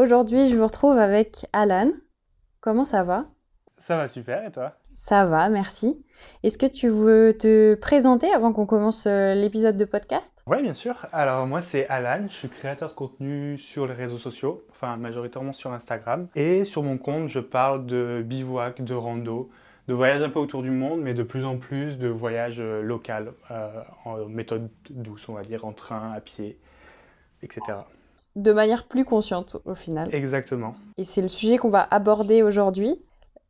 aujourd'hui, je vous retrouve avec Alan. Comment ça va? Ça va super, et toi? Ça va, merci. Est-ce que tu veux te présenter avant qu'on commence euh, l'épisode de podcast? Oui, bien sûr. Alors moi, c'est Alan, je suis créateur de contenu sur les réseaux sociaux, enfin majoritairement sur Instagram. Et sur mon compte, je parle de bivouac, de rando, de voyages un peu autour du monde, mais de plus en plus de voyages euh, locaux, euh, en méthode douce, on va dire, en train, à pied, etc. De manière plus consciente au final. Exactement. Et c'est le sujet qu'on va aborder aujourd'hui.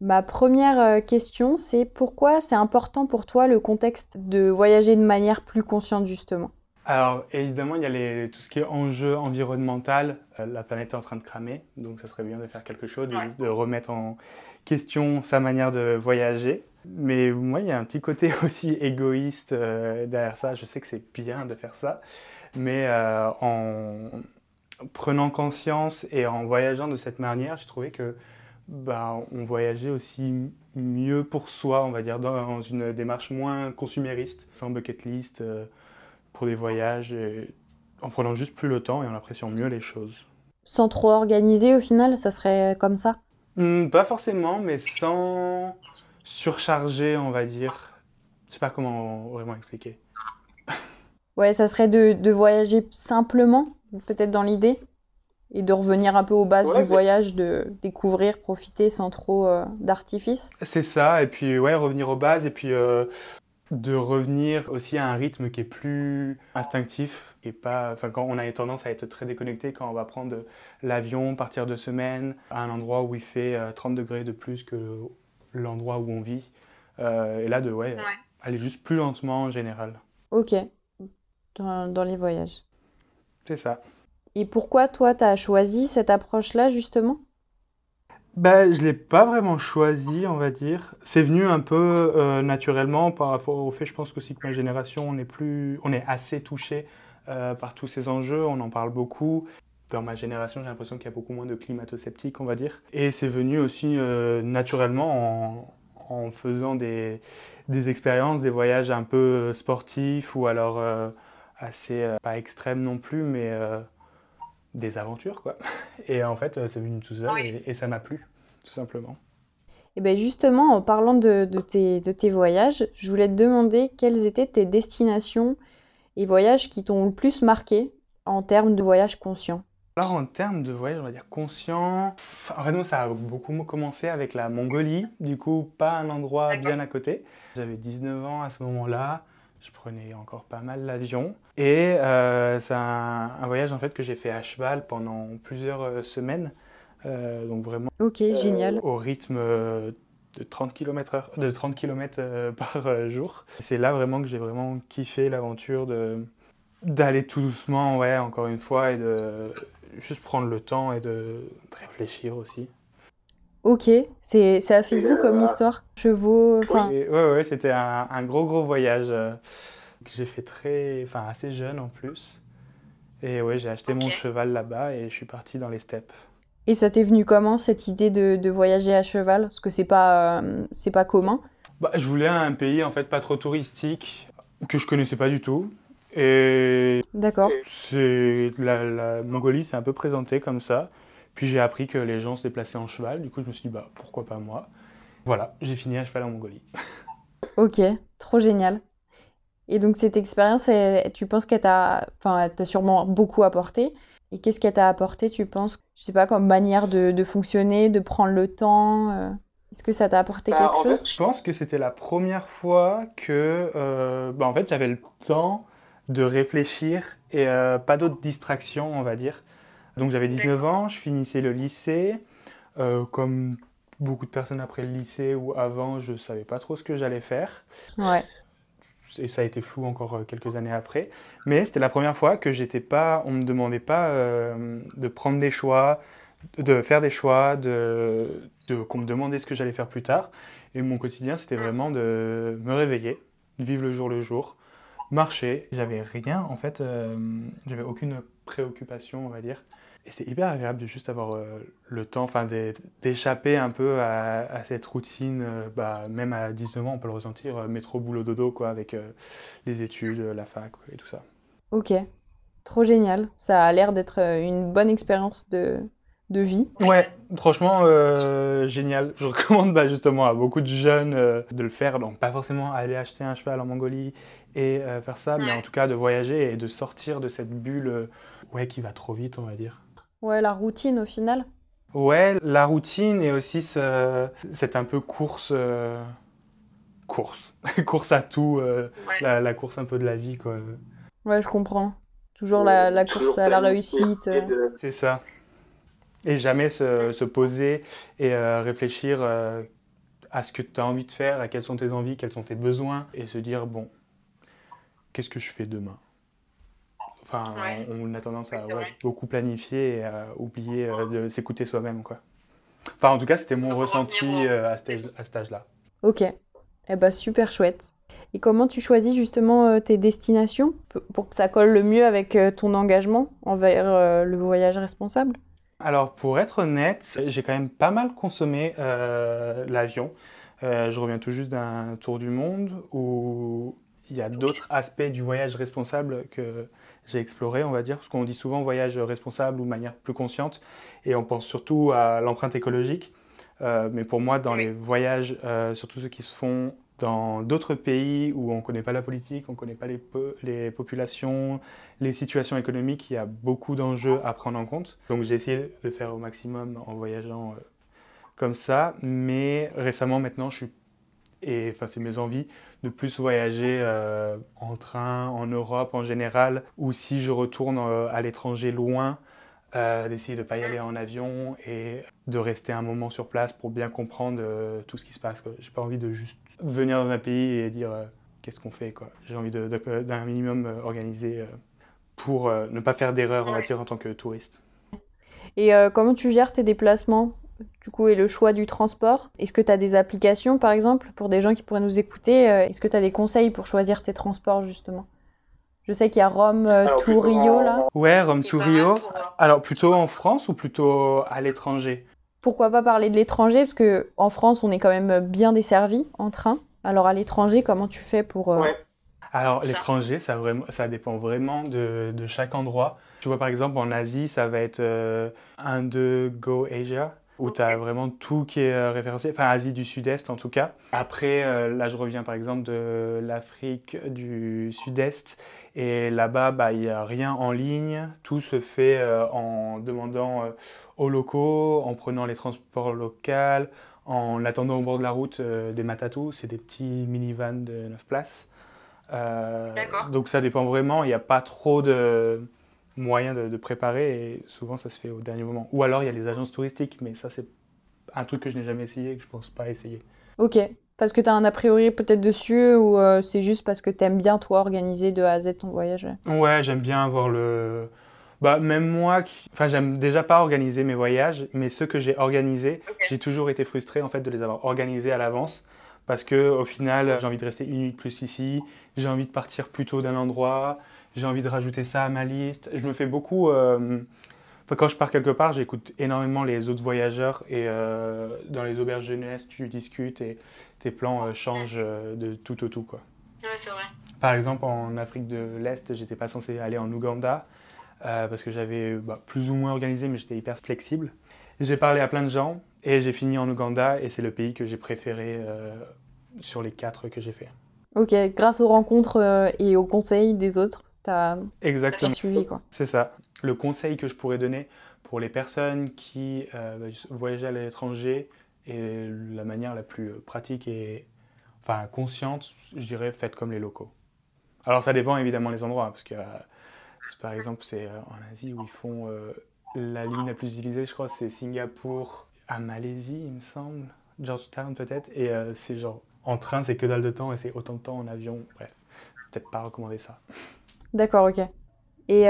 Ma première euh, question, c'est pourquoi c'est important pour toi le contexte de voyager de manière plus consciente justement? Alors évidemment, il y a les, tout ce qui est enjeu environnemental. Euh, la planète est en train de cramer, donc ça serait bien de faire quelque chose, de, remettre en question sa manière de voyager. Mais moi, il y a un petit côté aussi égoïste euh, derrière ça. Je sais que c'est bien de faire ça, mais en prenant conscience et en voyageant de cette manière, j'ai trouvé que bah, on voyageait aussi mieux pour soi, on va dire, dans une démarche moins consumériste, sans bucket list, euh, pour des voyages, en prenant juste plus le temps et en appréciant mieux les choses. Sans trop organiser au final, ça serait comme ça? Hmm, Pas forcément, mais sans surcharger, on va dire. Je sais pas comment vraiment expliquer. ouais, ça serait de, de voyager simplement, peut-être dans l'idée et de revenir un peu aux bases du voyage, de découvrir, profiter sans trop euh, d'artifice. C'est ça, et puis ouais, revenir aux bases, et puis euh, de revenir aussi à un rythme qui est plus instinctif, et pas, enfin quand on a tendance à être très déconnecté quand on va prendre l'avion, partir de semaine à un endroit où il fait 30 euh, degrés de plus que l'endroit où on vit, et là de ouais, aller juste plus lentement en général. Ok, dans, dans les voyages. C'est ça. Et pourquoi toi, tu as choisi cette approche-là, justement? Ben, je ne l'ai pas vraiment choisi, on va dire. C'est venu un peu euh, naturellement par rapport au fait, je pense aussi que ma génération, on est, plus, on est assez touché euh, par tous ces enjeux, on en parle beaucoup. Dans ma génération, j'ai l'impression qu'il y a beaucoup moins de climato-sceptiques, on va dire. Et c'est venu aussi euh, naturellement en, en, faisant des, des expériences, des voyages un peu sportifs ou alors assez, pas extrêmes non plus, mais des aventures, quoi. Et en fait, c'est venu tout seul et, ça m'a plu, tout simplement. Et bien justement, en parlant de, de, tes, de, tes, voyages, je voulais te demander quelles étaient tes destinations et voyages qui t'ont le plus marqué en termes de voyage conscient. Alors en termes de voyage, on va dire conscient, en fait, ça a beaucoup commencé avec la Mongolie, du coup pas un endroit bien à côté. J'avais 19 ans à ce moment-là, je prenais encore pas mal l'avion. Et euh, c'est un, voyage en fait que j'ai fait à cheval pendant plusieurs euh, semaines. Euh, donc vraiment ok génial. au rythme de 30 km, de 30 km par jour. C'est là vraiment que j'ai vraiment kiffé l'aventure de d'aller tout doucement, ouais, encore une fois, et de juste prendre le temps et de, de réfléchir aussi. Ok, c'est assez fou comme histoire. Chevaux, enfin. Oui, ouais, ouais, c'était un, un, gros gros voyage euh, que j'ai fait très, enfin assez jeune en plus. Et ouais, j'ai acheté mon cheval là-bas et je suis parti dans les steppes. Et ça t'est venu comment cette idée de, de, voyager à cheval? Parce que c'est pas euh, c'est pas commun. Bah, je voulais un pays en fait pas trop touristique que je connaissais pas du tout. Et d'accord. C'est la, la Mongolie, c'est un peu présenté comme ça. Puis j'ai appris que les gens se déplaçaient en cheval, du coup je me suis dit bah pourquoi pas moi? Voilà, j'ai fini à cheval en Mongolie. ok, trop génial. Et donc cette expérience, tu penses qu'elle t'a, enfin, t'a sûrement beaucoup apporté. Et qu'est-ce qu'elle t'a apporté, tu penses, je sais pas, comme manière de, de fonctionner, de prendre le temps euh, Est-ce que ça t'a apporté bah, quelque chose? Je pense que c'était la première fois que, euh, bah, en fait, j'avais le temps de réfléchir et euh, pas d'autres distractions, on va dire. Donc j'avais 19 ans, je finissais le lycée. Euh, comme beaucoup de personnes après le lycée ou avant, je ne savais pas trop ce que j'allais faire. Ouais. Et ça a été flou encore euh, quelques années après. Mais c'était la première fois que j'étais pas, on me demandait pas euh, de prendre des choix, de faire des choix, de, de qu'on me demandait ce que j'allais faire plus tard. Et mon quotidien, c'était vraiment de me réveiller, vivre le jour le jour, marcher. J'avais rien, en fait, j'avais aucune préoccupation, on va dire. Et c'est hyper agréable de juste avoir euh, le temps enfin, d'échapper un peu à, cette routine. Euh, bah, même à 19 ans, on peut le ressentir, euh, métro, boulot, dodo, quoi, avec les études, la fac et tout ça. Ok, trop génial. Ça a l'air d'être une bonne expérience de, de vie. Ouais, franchement, euh, génial. Je recommande bah, justement à beaucoup de jeunes euh, de le faire. Donc, pas forcément aller acheter un cheval en Mongolie et euh, faire ça, mais en tout cas de voyager et de sortir de cette bulle ouais, qui va trop vite, on va dire. Ouais, la routine au final. Ouais, la routine et aussi ce, cette un peu course. course. course à tout. La, la, course un peu de la vie, quoi. Ouais, je comprends. Toujours la, la course à la réussite. C'est ça. Et jamais se, se poser et euh, réfléchir euh, à ce que tu as envie de faire, à quelles sont tes envies, quels sont tes besoins, et se dire, bon, qu'est-ce que je fais demain? Enfin, on, a tendance à beaucoup planifier et à oublier euh, de s'écouter soi-même, quoi. Enfin, en tout cas, c'était mon ressenti à, cet âge-là. Ok. Eh ben, super chouette. Et comment tu choisis justement tes destinations pour que ça colle le mieux avec ton engagement envers le voyage responsable? Alors pour être honnête, j'ai quand même pas mal consommé euh, l'avion. Euh, je reviens tout juste d'un tour du monde où il y a d'autres aspects du voyage responsable que j'ai exploré, on va dire, parce qu'on dit souvent voyage responsable ou de manière plus consciente, et on pense surtout à l'empreinte écologique. Euh, mais pour moi, dans les voyages, surtout ceux qui se font dans d'autres pays où on ne connaît pas la politique, on ne connaît pas les, les, populations, les situations économiques, il y a beaucoup d'enjeux à prendre en compte. Donc j'ai essayé de faire au maximum en voyageant euh, comme ça, mais récemment maintenant je suis, et enfin c'est mes envies, de plus voyager euh, en train, en Europe en général, ou si je retourne euh, à l'étranger loin, d'essayer de ne pas y aller en avion et de rester un moment sur place pour bien comprendre tout ce qui se passe. J'ai pas envie de juste venir dans un pays et dire euh, qu'est-ce qu'on fait. quoi. J'ai envie d'un minimum euh, organisé euh, pour ne pas faire d'erreur, on va dire, en tant que touriste. Et comment tu gères tes déplacements? Du coup, et le choix du transport. Est-ce que tu as des applications, par exemple, pour des gens qui pourraient nous écouter Est-ce que tu as des conseils pour choisir tes transports, justement? Je sais qu'il y a Rome to Rio, là. Ouais, Rome to Rio. Alors, plutôt en France ou plutôt à l'étranger? Pourquoi pas parler de l'étranger? Parce qu'en France, on est quand même bien desservi en train. Alors à l'étranger, comment tu fais pour... Euh, Alors l'étranger, ça, ça dépend vraiment de, chaque endroit. Tu vois par exemple en Asie, ça va être euh, un de Go Asia, où tu as vraiment tout qui est euh, référencé, enfin Asie du Sud-Est en tout cas. Après, là je reviens par exemple de l'Afrique du Sud-Est, et là-bas, bah, il n'y a rien en ligne, tout se fait en demandant aux locaux, en prenant les transports locaux, en attendant au bord de la route euh, des matatou, c'est des petits minivans de 9 places. Euh, donc ça dépend vraiment, il n'y a pas trop de moyens de, préparer et souvent ça se fait au dernier moment. Ou alors il y a les agences touristiques, mais ça c'est un truc que je n'ai jamais essayé et que je pense pas essayer. Ok, parce que tu as un a priori peut-être dessus ou euh, c'est juste parce que tu aimes bien toi organiser de A à Z ton voyage? Ouais, j'aime bien avoir le bah, même moi, enfin, j'aime déjà pas organiser mes voyages, mais ceux que j'ai organisés, j'ai toujours été frustré en fait de les avoir organisés à l'avance parce que au final, j'ai envie de rester une nuit plus ici, j'ai envie de partir plus tôt d'un endroit, j'ai envie de rajouter ça à ma liste. Je me fais beaucoup. Euh, quand je pars quelque part, j'écoute énormément les autres voyageurs et euh, dans les auberges jeunesse, tu discutes et tes plans euh, changent de tout au tout. Quoi. Ouais, c'est vrai. Par exemple, en Afrique de l'Est, j'étais pas censé aller en Ouganda. Euh, parce que j'avais bah, plus ou moins organisé, mais j'étais hyper flexible. J'ai parlé à plein de gens et j'ai fini en Ouganda et c'est le pays que j'ai préféré euh, sur les quatre que j'ai fait. Ok, grâce aux rencontres euh, et aux conseils des autres, tu as suivi quoi. C'est ça. Le conseil que je pourrais donner pour les personnes qui bah, voyagent à l'étranger et la manière la plus pratique et enfin consciente, je dirais faites comme les locaux. Alors ça dépend évidemment des endroits, parce que par exemple, c'est euh, en Asie où ils font euh, la ligne la plus utilisée, je crois, c'est Singapour à Malaisie, il me semble, Georgetown peut-être, et euh, c'est genre en train, c'est que dalle de temps et c'est autant de temps en avion. Bref, peut-être pas recommander ça. D'accord, ok. Et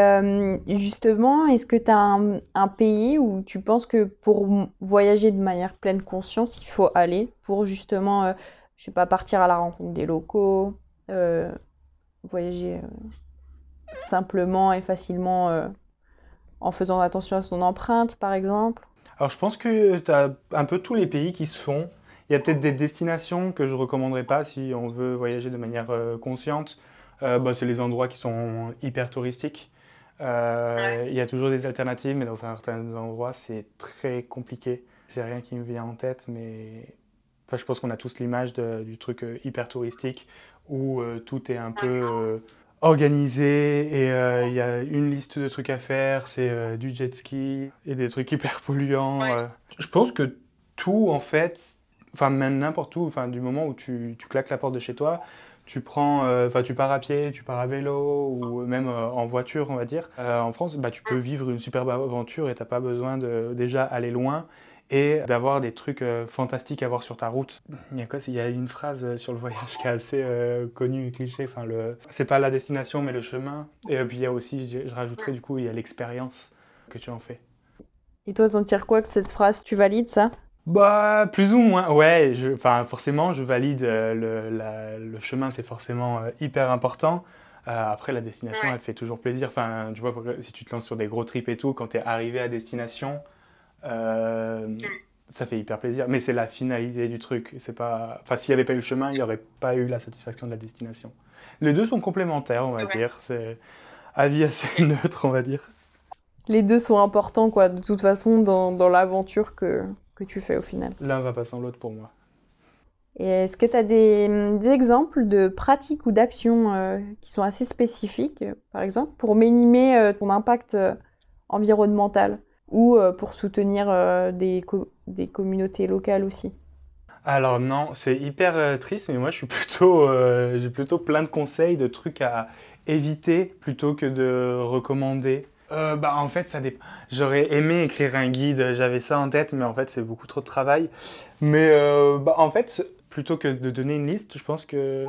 justement, est-ce que tu as un, pays où tu penses que pour voyager de manière pleine conscience, il faut aller pour justement, je sais pas, partir à la rencontre des locaux, voyager simplement et facilement euh, en faisant attention à son empreinte, par exemple? Alors je pense que tu as un peu tous les pays qui se font. Il y a peut-être des destinations que je ne recommanderais pas si on veut voyager de manière euh, consciente. Euh, bah, c'est les endroits qui sont hyper touristiques. Il y a toujours des alternatives, mais dans certains endroits, c'est très compliqué. J'ai rien qui me vient en tête, mais enfin, je pense qu'on a tous l'image du truc hyper touristique où tout est un peu organisé et euh, il y a une liste de trucs à faire, c'est euh, du jet ski et des trucs hyper polluants. Euh. Je pense que tout en fait, enfin même n'importe où, enfin du moment où tu, tu, claques la porte de chez toi, tu prends, enfin tu pars à pied, tu pars à vélo ou même en voiture on va dire. en France, bah, tu peux vivre une superbe aventure et t'as pas besoin de déjà aller loin et d'avoir des trucs euh, fantastiques à voir sur ta route. Il y a Il y a une phrase euh, sur le voyage qui est assez euh, connue, cliché. Enfin, le... c'est pas la destination, mais le chemin. Et puis il y a aussi, je, rajouterais du coup, il y a l'expérience que tu en fais. Et toi, t'en tires quoi que cette phrase Tu valides ça? Bah, plus ou moins, ouais. Enfin, forcément, je valide le, le chemin, c'est forcément hyper important. après, la destination, elle fait toujours plaisir. Enfin, tu vois, si tu te lances sur des gros trips et tout, quand tu es arrivé à destination, euh, mm. ça fait hyper plaisir. Mais c'est la finalité du truc. C'est pas... Enfin, s'il n'y avait pas eu le chemin, il n'y aurait pas eu la satisfaction de la destination. Les deux sont complémentaires, on va dire. C'est avis assez neutre, on va dire. Les deux sont importants, quoi, de toute façon, dans, dans l'aventure que, que tu fais au final. L'un va pas sans l'autre pour moi. Et est-ce que tu as des, des, exemples de pratiques ou d'actions euh, qui sont assez spécifiques, par exemple, pour minimer euh, ton impact environnemental ou euh, pour soutenir euh, des, des communautés locales aussi? Alors non, c'est hyper euh, triste, mais moi je suis plutôt, j'ai plutôt plein de conseils, de trucs à éviter plutôt que de recommander. Bah en fait ça dépend. J'aurais aimé écrire un guide, j'avais ça en tête, mais en fait c'est beaucoup trop de travail. Mais bah en fait plutôt que de donner une liste, je pense que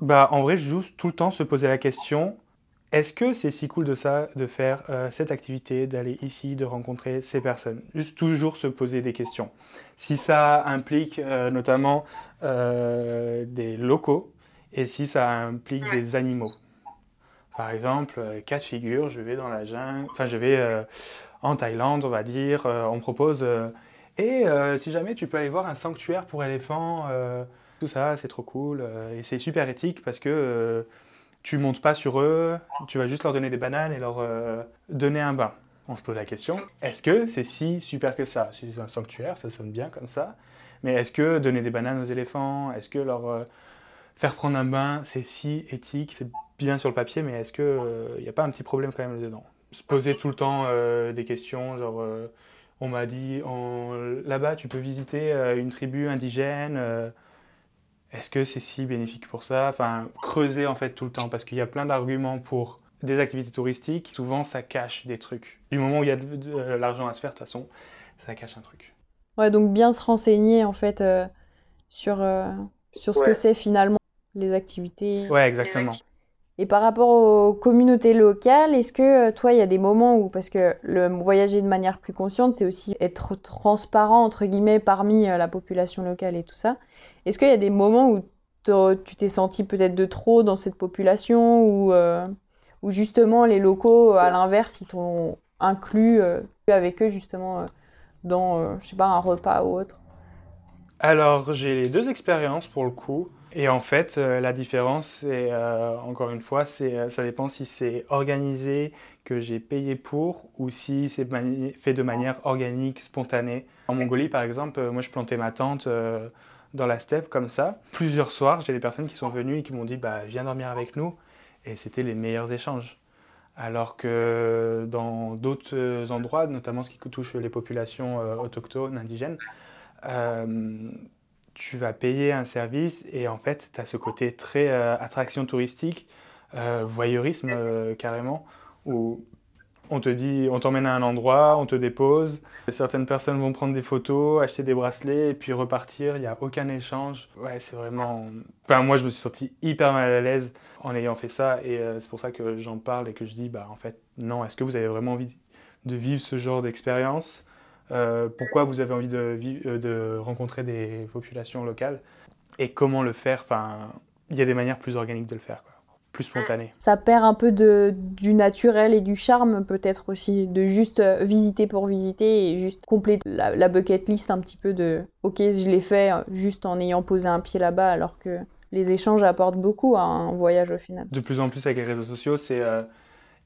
bah en vrai juste tout le temps se poser la question est-ce que c'est si cool de ça, de faire euh, cette activité, d'aller ici, de rencontrer ces personnes? Juste toujours se poser des questions. Si ça implique euh, notamment euh, des locaux et si ça implique des animaux. Par exemple, cas de figure, je vais dans la jungle, enfin je vais en Thaïlande, on va dire, on propose, et si jamais tu peux aller voir un sanctuaire pour éléphants, tout ça, c'est trop cool, et c'est super éthique parce que tu montes pas sur eux, tu vas juste leur donner des bananes et leur euh, donner un bain. On se pose la question, est-ce que c'est si super que ça? C'est un sanctuaire, ça sonne bien comme ça. Mais est-ce que donner des bananes aux éléphants, est-ce que leur euh, faire prendre un bain, c'est si éthique C'est bien sur le papier, mais est-ce qu'il n'y euh, a pas un petit problème quand même dedans? Se poser tout le temps des questions, genre on m'a dit là-bas tu peux visiter une tribu indigène est-ce que c'est si bénéfique pour ça? Enfin, creuser en fait tout le temps, parce qu'il y a plein d'arguments pour des activités touristiques. Souvent, ça cache des trucs. Du moment où il y a de, euh, l'argent à se faire, de toute façon, ça cache un truc. Ouais, donc bien se renseigner en fait euh, sur, euh, sur ce que c'est finalement les activités. Ouais, exactement. Et par rapport aux communautés locales, est-ce que toi, il y a des moments où, parce que le voyager de manière plus consciente, c'est aussi être transparent, entre guillemets, parmi la population locale et tout ça, est-ce qu'il y a des moments où tu t'es senti peut-être de trop dans cette population ou euh, justement les locaux, à l'inverse, ils t'ont inclus euh, avec eux justement euh, dans, je sais pas, un repas ou autre? Alors, j'ai les deux expériences pour le coup. Et en fait, la différence, c'est encore une fois, c'est ça dépend si c'est organisé, que j'ai payé pour, ou si c'est fait de manière organique, spontanée. En Mongolie, par exemple, moi, je plantais ma tente dans la steppe comme ça. Plusieurs soirs, j'ai des personnes qui sont venues et qui m'ont dit bah, viens dormir avec nous. Et c'était les meilleurs échanges. Alors que dans d'autres endroits, notamment ce qui touche les populations euh, autochtones, indigènes, euh, tu vas payer un service et en fait, tu as ce côté très euh, attraction touristique, voyeurisme carrément, où on te dit, on t'emmène à un endroit, on te dépose. Certaines personnes vont prendre des photos, acheter des bracelets et puis repartir. Il n'y a aucun échange. Ouais, c'est vraiment. Enfin, moi, je me suis senti hyper mal à l'aise en ayant fait ça et euh, c'est pour ça que j'en parle et que je dis, bah, en fait, non. Est-ce que vous avez vraiment envie de vivre ce genre d'expérience? Euh, Pourquoi vous avez envie de, euh, de rencontrer des populations locales Et comment le faire? Enfin, il y a des manières plus organiques de le faire. Quoi spontané. Ça perd un peu de, du naturel et du charme peut-être aussi, de juste euh, visiter pour visiter et juste compléter la, bucket list un petit peu de ok je l'ai fait juste en ayant posé un pied là-bas alors que les échanges apportent beaucoup à un voyage au final. De plus en plus avec les réseaux sociaux, c'est euh,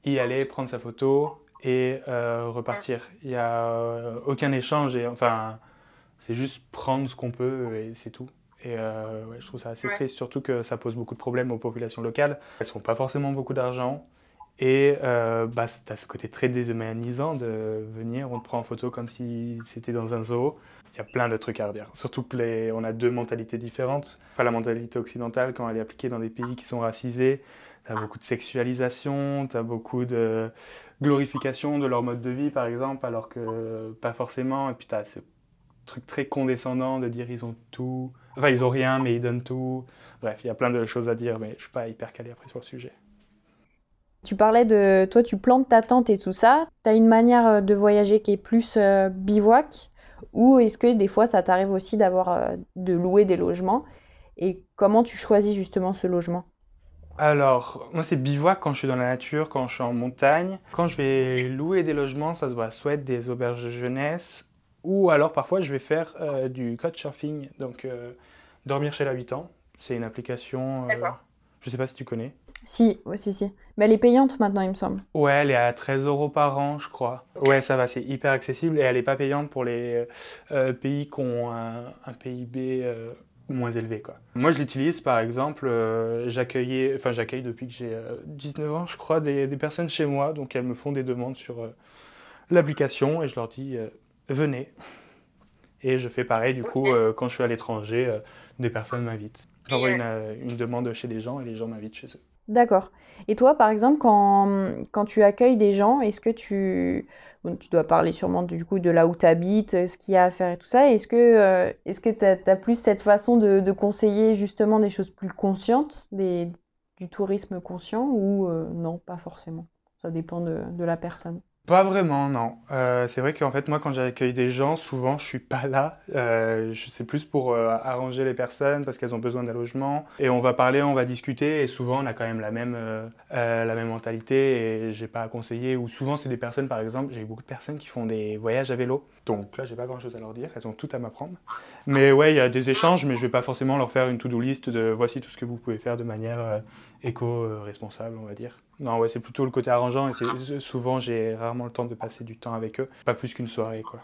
y aller, prendre sa photo et repartir. Il n'y a aucun échange. Et, enfin, c'est juste prendre ce qu'on peut et c'est tout. Et je trouve ça assez triste, surtout que ça pose beaucoup de problèmes aux populations locales. Elles n'ont pas forcément beaucoup d'argent. Et euh, bah, tu as ce côté très déshumanisant de venir, on te prend en photo comme si c'était dans un zoo. Il y a plein de trucs à redire. Surtout que on a deux mentalités différentes. Enfin, la mentalité occidentale, quand elle est appliquée dans des pays qui sont racisés, tu as beaucoup de sexualisation, tu as beaucoup de glorification de leur mode de vie, par exemple, alors que pas forcément. Et puis tu as ce truc très condescendant de dire ils ont tout. Enfin, ils ont rien, mais ils donnent tout. Bref, il y a plein de choses à dire, mais je suis pas hyper calé après sur le sujet. Tu parlais de toi, tu plantes ta tente et tout ça. Tu as une manière euh, de voyager qui est plus euh, bivouac? Ou est-ce que des fois ça t'arrive aussi d'avoir euh, de louer des logements? Et comment tu choisis justement ce logement? Alors, moi c'est bivouac quand je suis dans la nature, quand je suis en montagne. Quand je vais louer des logements, ça se voit soit être des auberges de jeunesse ou alors parfois je vais faire du couchsurfing, donc dormir chez l'habitant. C'est une application, je ne sais pas si tu connais. Si, ouais, si, si. Mais elle est payante maintenant, il me semble. Ouais, elle est à 13 euros par an, je crois. Ouais, ça va, c'est hyper accessible et elle n'est pas payante pour les euh, pays qui ont un, PIB euh, moins élevé, quoi. Moi, je l'utilise, par exemple, euh, j'accueillais, enfin, j'accueille depuis que j'ai 19 ans, je crois, des, des, personnes chez moi, donc elles me font des demandes sur l'application et je leur dis, venez. Et je fais pareil, du coup, quand je suis à l'étranger, des personnes m'invitent. J'envoie une, une demande chez des gens et les gens m'invitent chez eux. D'accord. Et toi, par exemple, quand, quand tu accueilles des gens, est-ce que tu... tu dois parler sûrement du coup de là où tu habites, ce qu'il y a à faire et tout ça. Est-ce que euh, est-ce tu as, plus cette façon de, conseiller justement des choses plus conscientes, du tourisme conscient, ou euh, non, pas forcément? Ça dépend de la personne. Pas vraiment, non. Euh, c'est vrai qu'en fait, moi, quand j'accueille des gens, souvent, je suis pas là. Euh, c'est plus pour euh, arranger les personnes parce qu'elles ont besoin d'un logement. Et on va parler, on va discuter. Et souvent, on a quand même la même, la même mentalité et j'ai pas à conseiller. Ou souvent, c'est des personnes, par exemple, j'ai beaucoup de personnes qui font des voyages à vélo. Donc là, j'ai pas grand chose à leur dire. Elles ont tout à m'apprendre. Mais ouais, il y a des échanges, mais je vais pas forcément leur faire une to-do list de voici tout ce que vous pouvez faire de manière éco-responsable, on va dire. Non, ouais, c'est plutôt le côté arrangeant et souvent j'ai rarement le temps de passer du temps avec eux, pas plus qu'une soirée, quoi.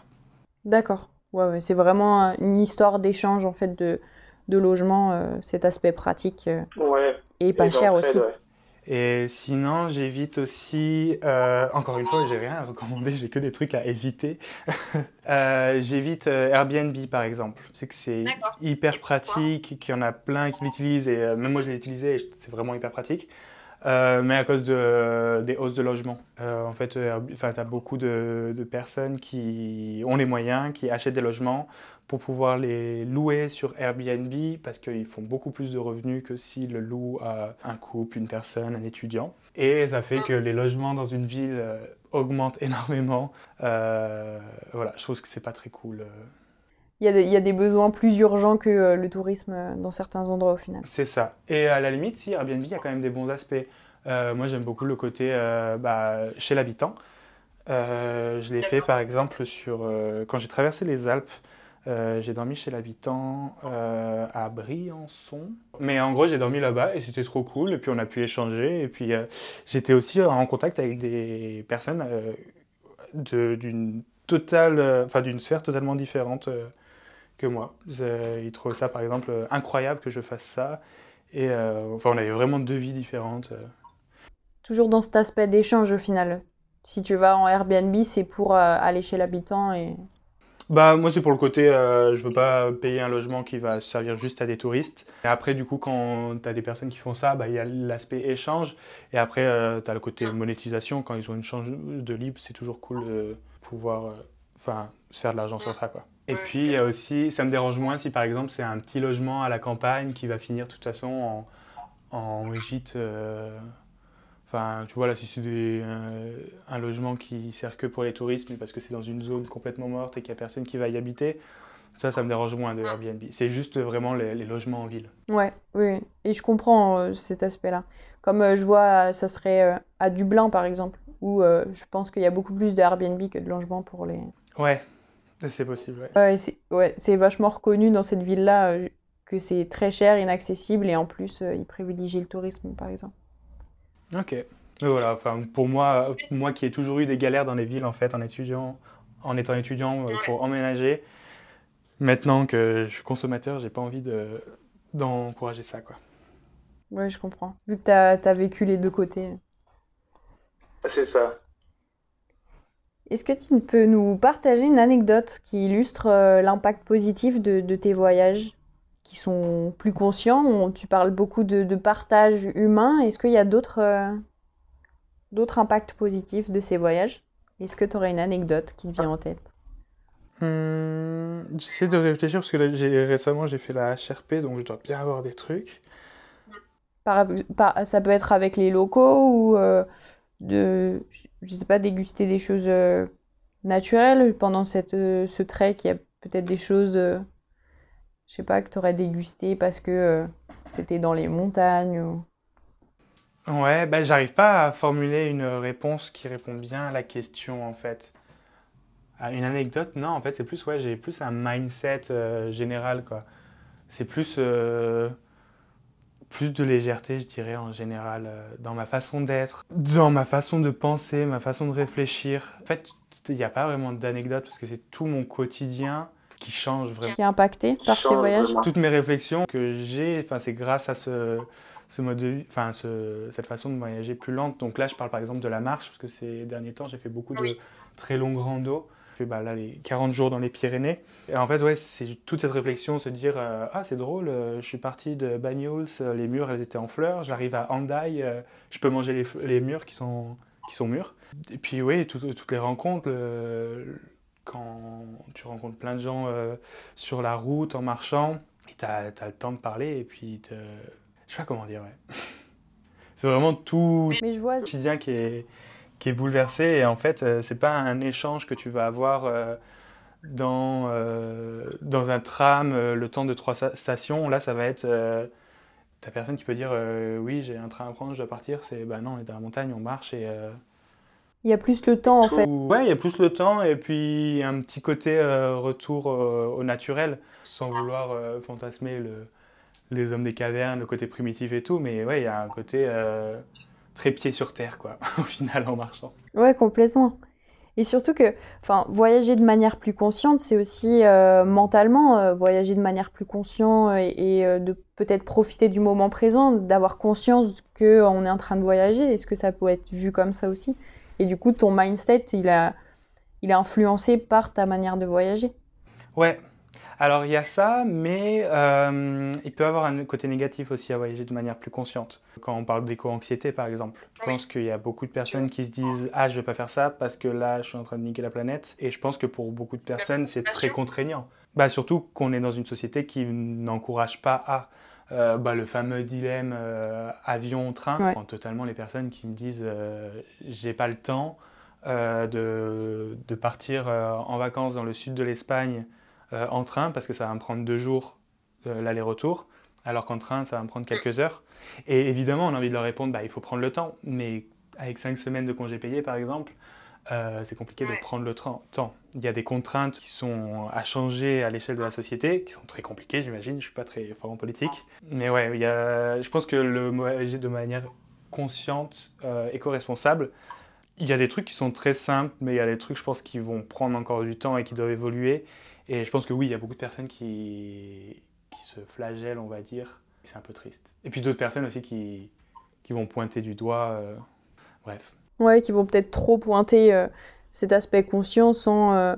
D'accord. Ouais, ouais c'est vraiment une histoire d'échange en fait de, de logement, euh, cet aspect pratique euh, ouais. et pas cher aussi. Et sinon, j'évite aussi, euh, encore une fois, j'ai rien à recommander, j'ai que des trucs à éviter. j'évite Airbnb par exemple. C'est que c'est hyper pratique, qu'il y en a plein qui l'utilisent et même moi je l'ai utilisé et c'est vraiment hyper pratique. Euh, mais à cause de, des hausses de logement. Euh, en fait, euh, tu as beaucoup de, de, personnes qui ont les moyens, qui achètent des logements pour pouvoir les louer sur Airbnb parce qu'ils font beaucoup plus de revenus que s'ils le louent à un couple, une personne, un étudiant. Et ça fait que les logements dans une ville augmentent énormément. voilà, je trouve que c'est pas très cool il y, a des, besoins plus urgents que euh, le tourisme euh, dans certains endroits au final. C'est ça. Et à la limite, si Airbnb, il y a quand même des bons aspects. Euh, moi, j'aime beaucoup le côté bah, chez l'habitant. je l'ai fait par exemple sur, quand j'ai traversé les Alpes. J'ai dormi chez l'habitant à Briançon. Mais en gros, j'ai dormi là-bas et c'était trop cool. Et puis on a pu échanger. Et puis j'étais aussi en contact avec des personnes d'une totale, enfin d'une sphère totalement différente que moi. Ils trouvent ça, par exemple, incroyable que je fasse ça. Et euh, enfin, on avait vraiment deux vies différentes. Euh. Toujours dans cet aspect d'échange au final. Si tu vas en Airbnb, c'est pour euh, aller chez l'habitant et. Bah moi c'est pour le côté, je veux pas payer un logement qui va servir juste à des touristes. Et après du coup quand tu as des personnes qui font ça, bah, il y a l'aspect échange. Et après tu as le côté monétisation, quand ils ont une change de libre, c'est toujours cool de pouvoir enfin se faire de l'argent sur ça quoi. Et puis il y a aussi, ça me dérange moins si par exemple c'est un petit logement à la campagne qui va finir de toute façon en, en gîte. Euh, enfin, tu vois là, si c'est euh, un logement qui sert que pour les touristes, mais parce que c'est dans une zone complètement morte et qu'il n'y a personne qui va y habiter, ça, ça me dérange moins de Airbnb. C'est juste vraiment les, logements en ville. Ouais, oui, et je comprends euh, cet aspect-là. Comme je vois, ça serait à Dublin par exemple, où je pense qu'il y a beaucoup plus de Airbnb que de logements pour les. Ouais, c'est possible, ouais. ouais c'est vachement reconnu dans cette ville-là euh, que c'est très cher, inaccessible et en plus, euh, ils privilégient le tourisme, par exemple. Ok. Mais voilà, enfin, pour moi, moi qui ai toujours eu des galères dans les villes, en fait, en étudiant, en étant étudiant euh, pour emménager, maintenant que je suis consommateur, j'ai pas envie de, d'encourager ça, quoi. Oui, je comprends. Vu que tu as, vécu les deux côtés. C'est ça. Est-ce que tu peux nous partager une anecdote qui illustre euh, l'impact positif de, de, tes voyages? Qui sont plus conscients Tu parles beaucoup de, de partage humain. Est-ce qu'il y a d'autres euh, d'autres impacts positifs de ces voyages? Est-ce que tu aurais une anecdote qui te vient en tête? Hum, J'essaie de réfléchir parce que récemment j'ai fait la HRP donc je dois bien avoir des trucs. ça peut être avec les locaux ou euh, de, je sais pas, déguster des choses euh, naturelles pendant cette, ce trek. Il y a peut-être des choses, je sais pas, que tu aurais dégusté parce que c'était dans les montagnes. Ou... Ouais, bah, j'arrive pas à formuler une réponse qui répond bien à la question en fait. Ah, une anecdote, non, en fait, c'est plus, ouais, j'ai plus un mindset euh, général, quoi. C'est plus, euh, plus de légèreté, je dirais, en général, euh, dans ma façon d'être, dans ma façon de penser, ma façon de réfléchir. En fait, il n'y a pas vraiment d'anecdote parce que c'est tout mon quotidien qui change vraiment. Qui est impacté par ces voyages Toutes mes réflexions que j'ai, enfin, c'est grâce à ce ce mode de vie, enfin ce, cette façon de voyager plus lente. Donc là, je parle par exemple de la marche, parce que ces derniers temps, j'ai fait beaucoup de très longues randos. J'ai fait bah, là les 40 jours dans les Pyrénées. Et en fait, ouais, c'est toute cette réflexion, se dire euh, ah c'est drôle, euh, je suis parti de Banyuls, euh, les murs elles étaient en fleurs, j'arrive à Handaï, je peux manger les, les, murs qui sont qui sont mûrs. Et puis oui, toutes les rencontres quand tu rencontres plein de gens sur la route en marchant, tu as, as, le temps de parler et puis je sais pas comment dire, ouais. c'est vraiment tout le quotidien qui est, qui est bouleversé. Et en fait, euh, c'est pas un échange que tu vas avoir euh, dans, euh, dans un tram le temps de trois stations. Là, ça va être. T'as personne qui peut dire oui, j'ai un train à prendre, je dois partir. C'est bah non, on est dans la montagne, on marche et. Il y a plus le temps en fait. Ouais, il y a plus le temps et puis un petit côté retour au naturel, sans vouloir fantasmer le, les hommes des cavernes, le côté primitif et tout, mais ouais, il y a un côté euh, très pied sur terre, quoi, au final, en marchant. Ouais, complètement. Et surtout que, enfin, voyager de manière plus consciente, c'est aussi euh, mentalement euh, voyager de manière plus consciente et, de peut-être profiter du moment présent, d'avoir conscience qu'on est en train de voyager. Est-ce que ça peut être vu comme ça aussi Et du coup, ton mindset, il a, il est influencé par ta manière de voyager? Ouais, alors il y a ça, mais euh, il peut avoir un côté négatif aussi à voyager de manière plus consciente. Quand on parle d'éco-anxiété par exemple, je pense qu'il y a beaucoup de personnes qui se disent Ah, je vais pas faire ça parce que là, je suis en train de niquer la planète. Et je pense que pour beaucoup de personnes, c'est très contraignant. Bah, surtout qu'on est dans une société qui n'encourage pas à. Euh, bah, le fameux dilemme euh, avion-train. Ouais. Totalement les personnes qui me disent J'ai pas le temps de, de, partir en vacances dans le sud de l'Espagne euh, en train parce que ça va me prendre deux jours euh, l'aller-retour, alors qu'en train, ça va me prendre quelques heures. Et évidemment, on a envie de leur répondre, bah, il faut prendre le temps, mais avec cinq semaines de congés payés, par exemple, euh, c'est compliqué de prendre le temps. Il y a des contraintes qui sont à changer à l'échelle de la société, qui sont très compliquées, j'imagine. Je ne suis pas très fort en politique. Mais ouais, il y a, je pense que le voyager de manière consciente, éco-responsable, il y a des trucs qui sont très simples, mais il y a des trucs, je pense, qui vont prendre encore du temps et qui doivent évoluer. Et je pense que oui, il y a beaucoup de personnes qui, qui se flagellent, on va dire. C'est un peu triste. Et puis d'autres personnes aussi qui, qui vont pointer du doigt. Euh, bref. Ouais, qui vont peut-être trop pointer euh, cet aspect conscient sans, euh,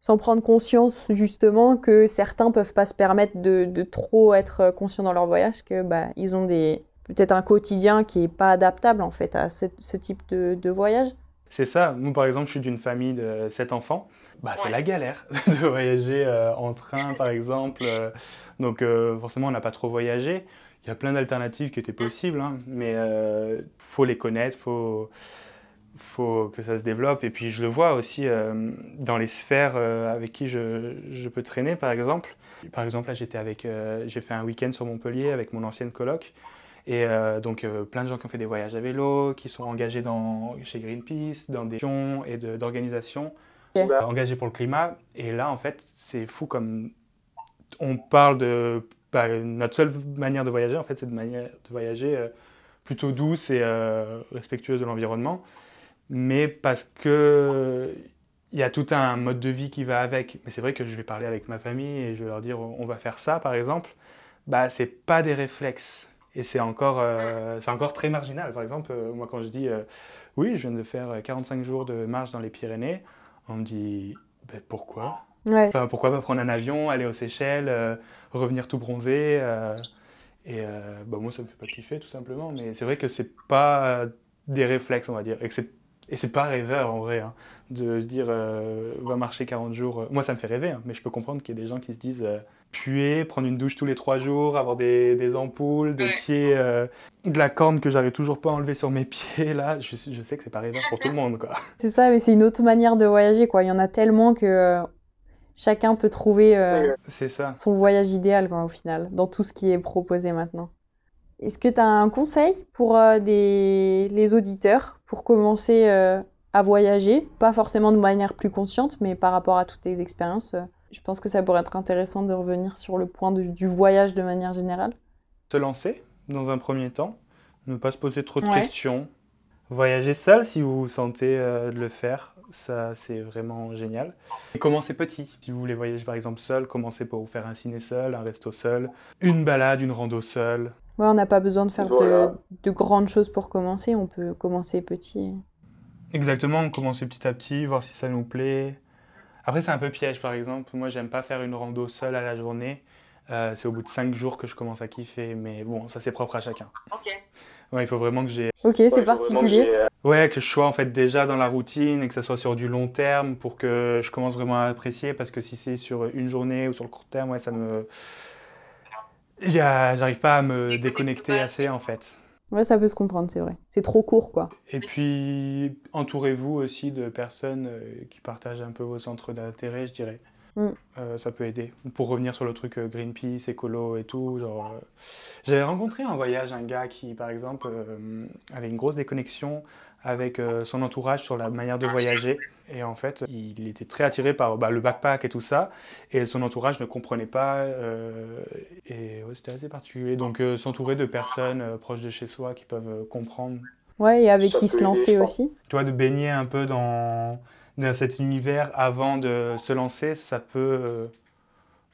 sans prendre conscience justement que certains peuvent pas se permettre de, de trop être conscients dans leur voyage, que bah, ils ont des peut-être un quotidien qui est pas adaptable en fait à ce, ce type de, de voyage. C'est ça. Moi, par exemple, je suis d'une famille de sept enfants bah, c'est la galère de voyager euh, en train, par exemple. Euh. donc, euh, forcément, on n'a pas trop voyagé. Il y a plein d'alternatives qui étaient possibles, hein, mais il faut les connaître, il faut, faut que ça se développe. Et puis, je le vois aussi dans les sphères avec qui je, je, peux traîner, par exemple. Par exemple, là, j'étais avec, j'ai fait un week-end sur Montpellier avec mon ancienne coloc. Et donc, plein de gens qui ont fait des voyages à vélo, qui sont engagés dans, chez Greenpeace, dans des missions et d'organisations engagé pour le climat. Et là, en fait, c'est fou comme on parle de bah, notre seule manière de voyager, en fait, c'est de, manière de voyager euh, plutôt douce et respectueuse de l'environnement, mais parce que il y a tout un mode de vie qui va avec. Mais c'est vrai que je vais parler avec ma famille et je vais leur dire on va faire ça par exemple. Bah c'est pas des réflexes et c'est encore c'est encore très marginal. Par exemple moi quand je dis oui je viens de faire 45 jours de marche dans les Pyrénées, on me dit ben, pourquoi? Enfin, pourquoi pas prendre un avion, aller aux Seychelles, euh, revenir tout bronzé euh, Et euh, bah, moi, ça me fait pas kiffer, tout simplement. Mais c'est vrai que c'est pas des réflexes, on va dire. Et c'est et c'est pas rêveur en vrai, hein, de se dire va marcher 40 jours. Moi, ça me fait rêver, hein, mais je peux comprendre qu'il y a des gens qui se disent puer, prendre une douche tous les trois jours, avoir des, des ampoules, des pieds, de la corne que j'arrive toujours pas à enlever sur mes pieds. Là, je, je sais que c'est pas rêveur pour tout le monde, quoi. C'est ça, mais c'est une autre manière de voyager, quoi. Il y en a tellement que chacun peut trouver euh, son voyage idéal au final, dans tout ce qui est proposé maintenant. Est-ce que tu as un conseil pour euh, les auditeurs pour commencer euh, à voyager? Pas forcément de manière plus consciente, mais par rapport à toutes tes expériences, je pense que ça pourrait être intéressant de revenir sur le point du voyage de manière générale. Se lancer dans un premier temps, ne pas se poser trop de questions, voyager seul si vous vous sentez de le faire, ça c'est vraiment génial. Et commencez petit. Si vous voulez voyager par exemple seul, commencez par vous faire un ciné seul, un resto seul, une balade, une rando seul. Ouais, on n'a pas besoin de faire de, de, grandes choses pour commencer, on peut commencer petit. Exactement, commencer petit à petit, voir si ça nous plaît. Après c'est un peu piège par exemple, moi j'aime pas faire une rando seule à la journée. Euh, c'est au bout de 5 jours que je commence à kiffer, mais bon, ça c'est propre à chacun. Ok. Ouais, il faut vraiment que j'ai. Ok, c'est particulier. Euh, ouais, que je sois en fait déjà dans la routine et que ça soit sur du long terme pour que je commence vraiment à apprécier. Parce que si c'est sur une journée ou sur le court terme, ouais, ça me. J'arrive pas à me déconnecter assez en fait. Ouais, ça peut se comprendre, c'est vrai. C'est trop court, quoi. Et puis, entourez-vous aussi de personnes euh, qui partagent un peu vos centres d'intérêt, je dirais. Mm. Euh, ça peut aider. Pour revenir sur le truc euh, Greenpeace, écolo et tout, genre, euh, j'avais rencontré en voyage un gars qui, par exemple, avait une grosse déconnexion avec son entourage sur la manière de voyager. Et en fait, il était très attiré par bah, le backpack et tout ça. Et son entourage ne comprenait pas. et c'était assez particulier. Donc, s'entourer de personnes proches de chez soi qui peuvent comprendre. Ouais, et avec qui se lancer aussi. Tu vois, de baigner un peu dans dans cet univers avant de se lancer, ça peut,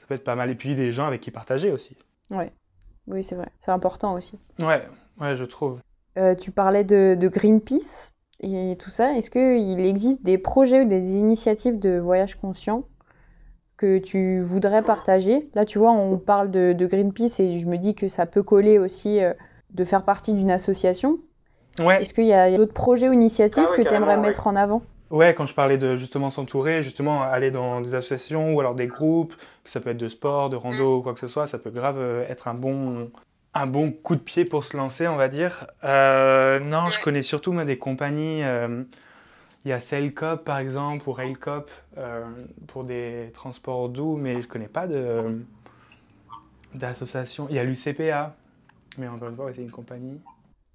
ça peut être pas mal. Et puis des gens avec qui partager aussi. Ouais. Oui, c'est vrai. C'est important aussi. Ouais, ouais je trouve. Euh, tu parlais de, de, Greenpeace et tout ça. Est-ce qu'il existe des projets ou des initiatives de voyage conscient que tu voudrais partager? Là, tu vois, on parle de, de, Greenpeace et je me dis que ça peut coller aussi euh, de faire partie d'une association. Ouais. Est-ce qu'il y a d'autres projets ou initiatives ah que tu aimerais mettre en avant? Ouais, quand je parlais de justement s'entourer, justement aller dans des associations ou alors des groupes, que ça peut être de sport, de rando ou quoi que ce soit, ça peut grave euh, être un bon, un bon coup de pied pour se lancer, on va dire. Euh, non, je connais surtout moi, des compagnies. Euh, il y a Sailcop par exemple ou Railcop pour des transports doux, mais je connais pas de d'association. Il y a l'UCPA, mais encore une fois, c'est une compagnie.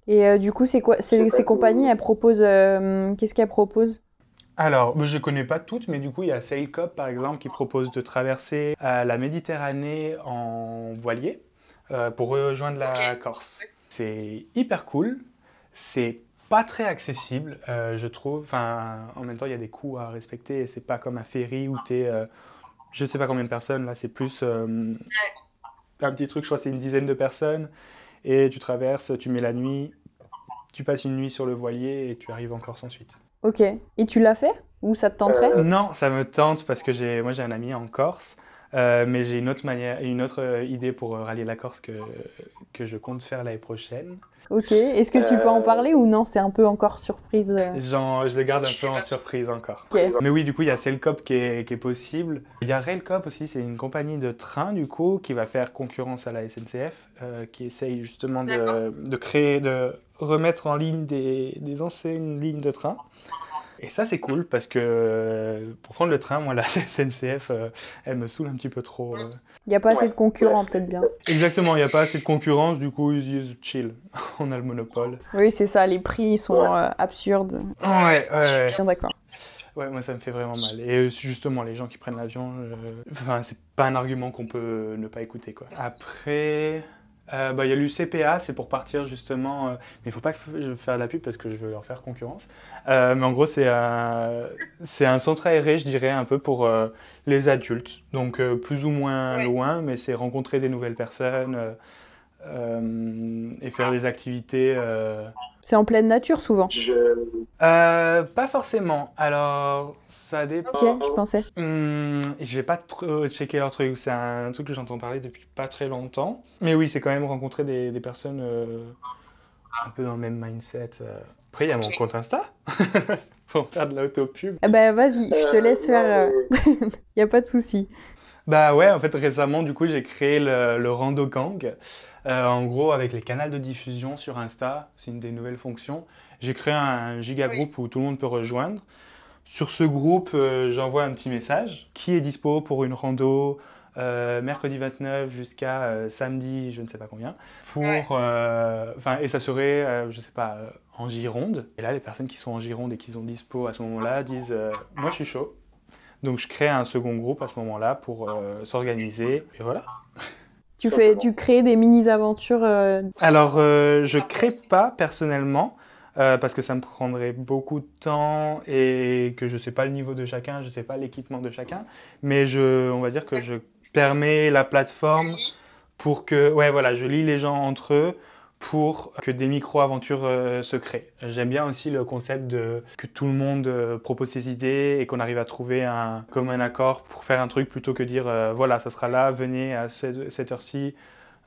Et du coup, c'est quoi ces, ces compagnies, elles proposent qu'est-ce qu'elles proposent? Alors, je ne connais pas toutes, mais du coup, il y a Sailcop, par exemple, qui propose de traverser euh, la Méditerranée en voilier euh, pour rejoindre la Corse. C'est hyper cool. C'est pas très accessible, euh, je trouve. Enfin, en même temps, il y a des coûts à respecter. C'est pas comme un ferry où tu es, je sais pas combien de personnes. Là, c'est plus un petit truc, je crois, c'est une dizaine de personnes. Et tu traverses, tu mets la nuit, tu passes une nuit sur le voilier et tu arrives en Corse ensuite. Ok. Et tu l'as fait? Ou ça te tenterait? Euh, Non, ça me tente parce que j'ai, moi j'ai un ami en Corse. Euh, mais j'ai une autre manière, une autre euh, idée pour rallier la Corse que, que je compte faire l'année prochaine. Ok, est-ce que tu peux en parler ou non? C'est un peu encore surprise Genre, Je le garde un peu en surprise encore. Mais oui, du coup, il y a Cellcop qui est, qui est possible. Il y a Railcop aussi, c'est une compagnie de train du coup qui va faire concurrence à la SNCF, qui essaye justement de, de, créer, de remettre en ligne des, des anciennes lignes de train. Et ça, c'est cool parce que euh, pour prendre le train, moi, la SNCF, euh, elle me saoule un petit peu trop. Euh. Il n'y a pas assez de concurrents, peut-être bien. Exactement, il n'y a pas assez de concurrence, du coup, ils chill. On a le monopole. Oui, c'est ça, les prix sont absurdes. Ouais, ouais. Bien d'accord. Ouais, moi, ça me fait vraiment mal. Et justement, les gens qui prennent l'avion, enfin, c'est pas un argument qu'on peut ne pas écouter, quoi. Après. Euh, bah, il y a l'UCPA, c'est pour partir justement. euh, mais il faut pas que je fasse de la pub parce que je veux leur faire concurrence. Euh, mais en gros, c'est un, c'est un centre aéré, je dirais, un peu pour les adultes. Donc plus ou moins Ouais. loin, mais c'est rencontrer des nouvelles personnes euh, et faire des activités. euh, C'est en pleine nature souvent. Je... euh, pas forcément. Alors, ça dépend. Ok, je pensais. Hum, j'ai pas trop checké leur truc. C'est un truc que j'entends parler depuis pas très longtemps. Mais oui, c'est quand même rencontrer des, des personnes euh, un peu dans le même mindset. Après, il y a mon compte Insta. Pour faire de l'autopub. Ah bah vas-y, je te laisse faire. Il y a pas de souci. Bah ouais, en fait, récemment, du coup, j'ai créé le, le Rando Gang. Euh, en gros, avec les canaux de diffusion sur Insta, c'est une des nouvelles fonctions. J'ai créé un giga groupe où tout le monde peut rejoindre. Sur ce groupe, euh, j'envoie un petit message. Qui est dispo pour une rando euh, mercredi 29 jusqu'à samedi, je ne sais pas combien. Pour, Ouais. et ça serait, je sais pas, en Gironde. Et là, les personnes qui sont en Gironde et qui sont dispo à ce moment-là disent Moi, je suis chaud. Donc, je crée un second groupe à ce moment-là pour s'organiser. Et voilà. Tu fais, tu crées des mini-aventures. euh, Alors, euh, je crée pas personnellement. euh, parce que ça me prendrait beaucoup de temps et que je sais pas le niveau de chacun, je sais pas l'équipement de chacun, mais je, on va dire que je permets la plateforme pour que, ouais, voilà, je lie les gens entre eux pour que des micro-aventures euh, se créent. J'aime bien aussi le concept de que tout le monde euh, propose ses idées et qu'on arrive à trouver un commun accord pour faire un truc plutôt que dire euh, voilà, ça sera là, venez à cette, cette heure-ci.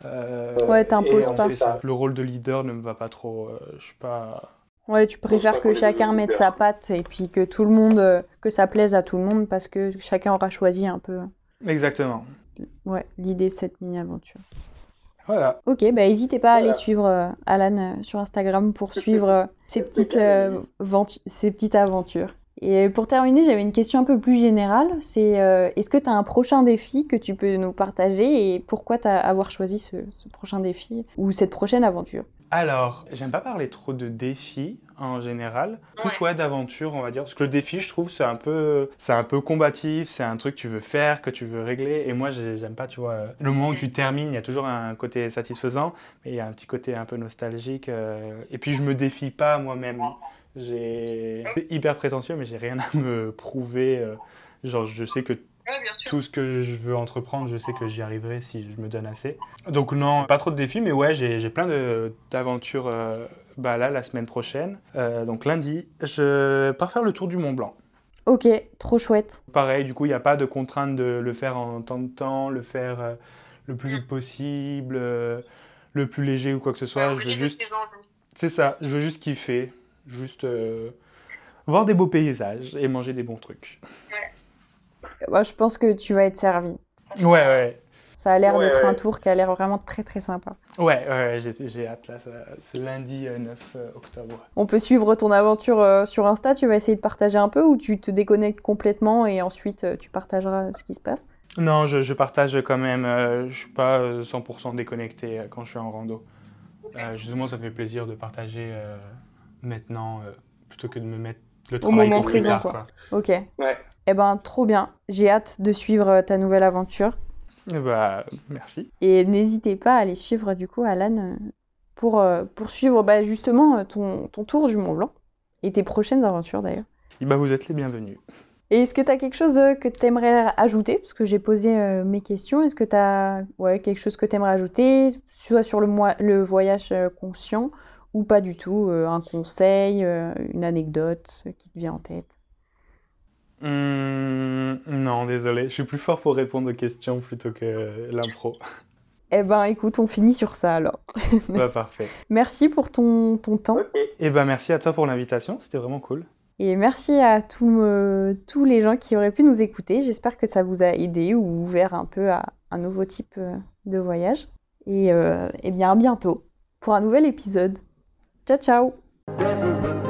euh, Ouais, t'imposes pas. ça. Le rôle de leader ne me va pas trop. euh, je suis pas. Ouais, tu préfères que chacun mette sa patte et puis que tout le monde, euh, que ça plaise à tout le monde parce que chacun aura choisi un peu, Exactement. ouais, l'idée de cette mini-aventure. Voilà. Ok, bah n'hésitez pas à aller suivre euh, Alan euh, sur Instagram pour suivre euh, ses, petites, euh, ventu- ses petites aventures. Et pour terminer, j'avais une question un peu plus générale. C'est euh, est-ce que tu as un prochain défi que tu peux nous partager et pourquoi tu as avoir choisi ce, ce prochain défi ou cette prochaine aventure? Alors, j'aime pas parler trop de défis en général, plus ouais, d'aventure, on va dire, parce que le défi, je trouve, c'est un peu, c'est un peu combatif, c'est un truc que tu veux faire, que tu veux régler, et moi, j'ai- j'aime pas, tu vois, euh, le moment où tu termines, il y a toujours un côté satisfaisant, mais il y a un petit côté un peu nostalgique, euh, et puis je me défie pas moi-même. J'ai, c'est hyper prétentieux, mais j'ai rien à me prouver. euh, genre, je sais que Ouais, tout ce que je veux entreprendre, je sais que j'y arriverai si je me donne assez. Donc non, pas trop de défis, mais ouais, j'ai plein d'aventures euh, bah, là, la semaine prochaine. Euh, donc lundi, je pars faire le tour du Mont Blanc. Ok, trop chouette. Pareil, du coup, il n'y a pas de contrainte de le faire en temps de temps, le faire euh, le plus vite possible, euh, le plus léger ou quoi que ce soit. Ouais, je veux juste... C'est ça, je veux juste kiffer, juste euh, voir des beaux paysages et manger des bons trucs. Moi, je pense que tu vas être servi. Ouais, ouais. Ça a l'air Ouais, d'être ouais. un tour qui a l'air vraiment très très sympa. Ouais, ouais, ouais, j'ai hâte là, c'est lundi euh, 9 euh, octobre. On peut suivre ton aventure euh, sur Insta, tu vas essayer de partager un peu ou tu te déconnectes complètement et ensuite euh, tu partageras ce qui se passe? Non, je, je partage quand même, euh, je suis pas euh, 100% déconnecté euh, quand je suis en rando. Euh, justement, ça fait plaisir de partager euh, maintenant euh, plutôt que de me mettre le travail moment présent, quoi. quoi. Ok. Ouais. Eh ben, trop bien. J'ai hâte de suivre euh, ta nouvelle aventure. Eh bah, merci. Et n'hésitez pas à aller suivre du coup Alan euh, pour, euh, pour suivre bah, justement euh, ton, ton tour du Mont Blanc et tes prochaines aventures d'ailleurs. Si, bah, vous êtes les bienvenus. Et est-ce que tu as quelque chose que tu aimerais ajouter? Parce que j'ai posé euh, mes questions. Est-ce que tu as ouais, quelque chose que tu aimerais ajouter, soit sur le, moi- le voyage euh, conscient ou pas du tout euh, Un conseil, une anecdote qui te vient en tête? Hum, non, désolé, je suis plus fort pour répondre aux questions plutôt que l'impro. Eh ben écoute, on finit sur ça alors. bah, parfait. Merci pour ton, ton temps. Et bah, merci à toi pour l'invitation, c'était vraiment cool. Et merci à tous, euh, tous les gens qui auraient pu nous écouter. J'espère que ça vous a aidé ou ouvert un peu à un nouveau type euh, de voyage. Et, euh, eh bien à bientôt pour un nouvel épisode. Ciao ciao